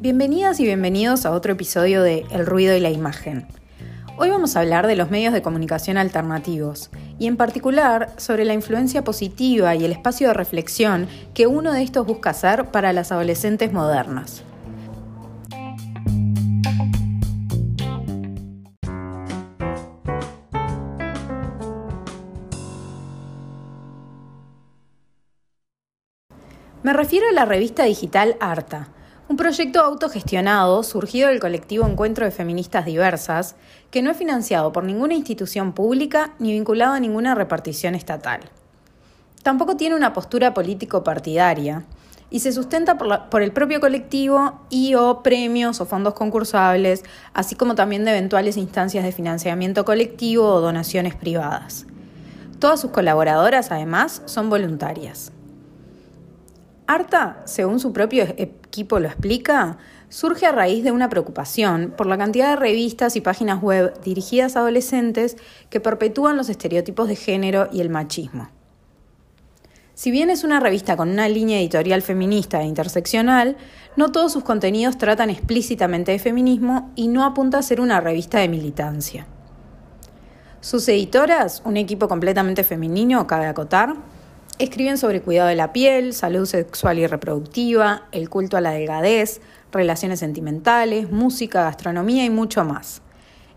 Bienvenidas y bienvenidos a otro episodio de El ruido y la imagen. Hoy vamos a hablar de los medios de comunicación alternativos y en particular sobre la influencia positiva y el espacio de reflexión que uno de estos busca hacer para las adolescentes modernas. Me refiero a la revista digital Arta, un proyecto autogestionado surgido del colectivo Encuentro de Feministas Diversas, que no es financiado por ninguna institución pública ni vinculado a ninguna repartición estatal. Tampoco tiene una postura político-partidaria y se sustenta por, por, el propio colectivo y o premios o fondos concursables, así como también de eventuales instancias de financiamiento colectivo o donaciones privadas. Todas sus colaboradoras, además, son voluntarias. Arta, según su propio equipo lo explica, surge a raíz de una preocupación por la cantidad de revistas y páginas web dirigidas a adolescentes que perpetúan los estereotipos de género y el machismo. Si bien es una revista con una línea editorial feminista e interseccional, no todos sus contenidos tratan explícitamente de feminismo y no apunta a ser una revista de militancia. Sus editoras, un equipo completamente femenino, cabe acotar, Escriben sobre cuidado de la piel, salud sexual y reproductiva, el culto a la delgadez, relaciones sentimentales, música, gastronomía y mucho más.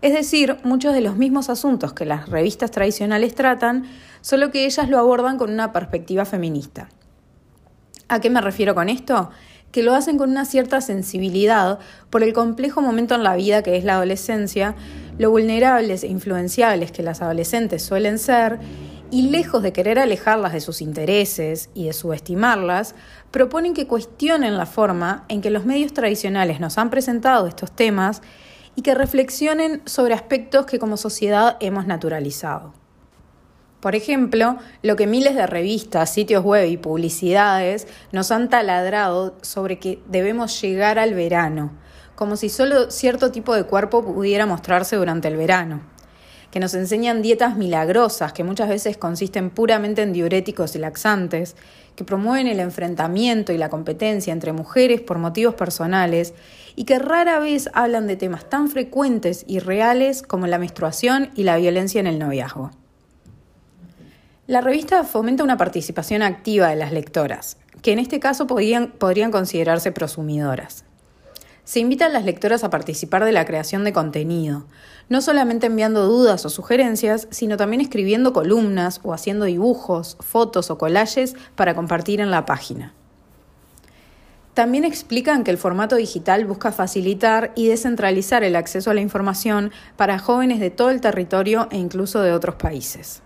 Es decir, muchos de los mismos asuntos que las revistas tradicionales tratan, solo que ellas lo abordan con una perspectiva feminista. ¿A qué me refiero con esto? Que lo hacen con una cierta sensibilidad por el complejo momento en la vida que es la adolescencia, lo vulnerables e influenciables que las adolescentes suelen ser y lejos de querer alejarlas de sus intereses y de subestimarlas, proponen que cuestionen la forma en que los medios tradicionales nos han presentado estos temas y que reflexionen sobre aspectos que como sociedad hemos naturalizado. Por ejemplo, lo que miles de revistas, sitios web y publicidades nos han taladrado sobre que debemos llegar al verano, como si solo cierto tipo de cuerpo pudiera mostrarse durante el verano que nos enseñan dietas milagrosas que muchas veces consisten puramente en diuréticos y laxantes, que promueven el enfrentamiento y la competencia entre mujeres por motivos personales y que rara vez hablan de temas tan frecuentes y reales como la menstruación y la violencia en el noviazgo. La revista fomenta una participación activa de las lectoras, que en este caso podrían, podrían considerarse prosumidoras. Se invita a las lectoras a participar de la creación de contenido, no solamente enviando dudas o sugerencias, sino también escribiendo columnas o haciendo dibujos, fotos o collages para compartir en la página. También explican que el formato digital busca facilitar y descentralizar el acceso a la información para jóvenes de todo el territorio e incluso de otros países.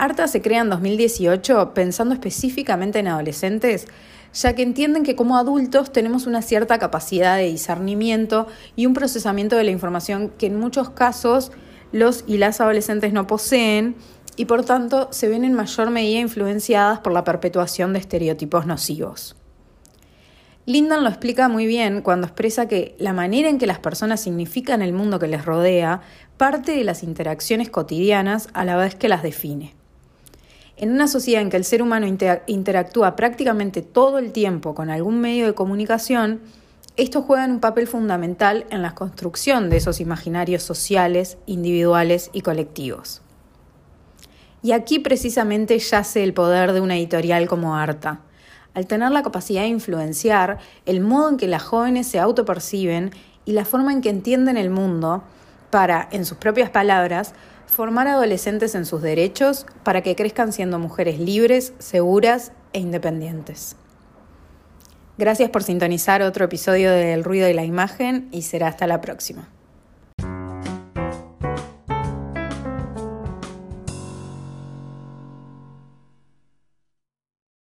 Arta se crea en 2018 pensando específicamente en adolescentes ya que entienden que como adultos tenemos una cierta capacidad de discernimiento y un procesamiento de la información que en muchos casos los y las adolescentes no poseen y por tanto se ven en mayor medida influenciadas por la perpetuación de estereotipos nocivos. Lindan lo explica muy bien cuando expresa que la manera en que las personas significan el mundo que les rodea parte de las interacciones cotidianas a la vez que las define. En una sociedad en que el ser humano interactúa prácticamente todo el tiempo con algún medio de comunicación, estos juegan un papel fundamental en la construcción de esos imaginarios sociales, individuales y colectivos. Y aquí precisamente yace el poder de una editorial como Arta. Al tener la capacidad de influenciar el modo en que las jóvenes se autoperciben y la forma en que entienden el mundo, para, en sus propias palabras, formar adolescentes en sus derechos para que crezcan siendo mujeres libres, seguras e independientes. Gracias por sintonizar otro episodio de El ruido de la imagen y será hasta la próxima.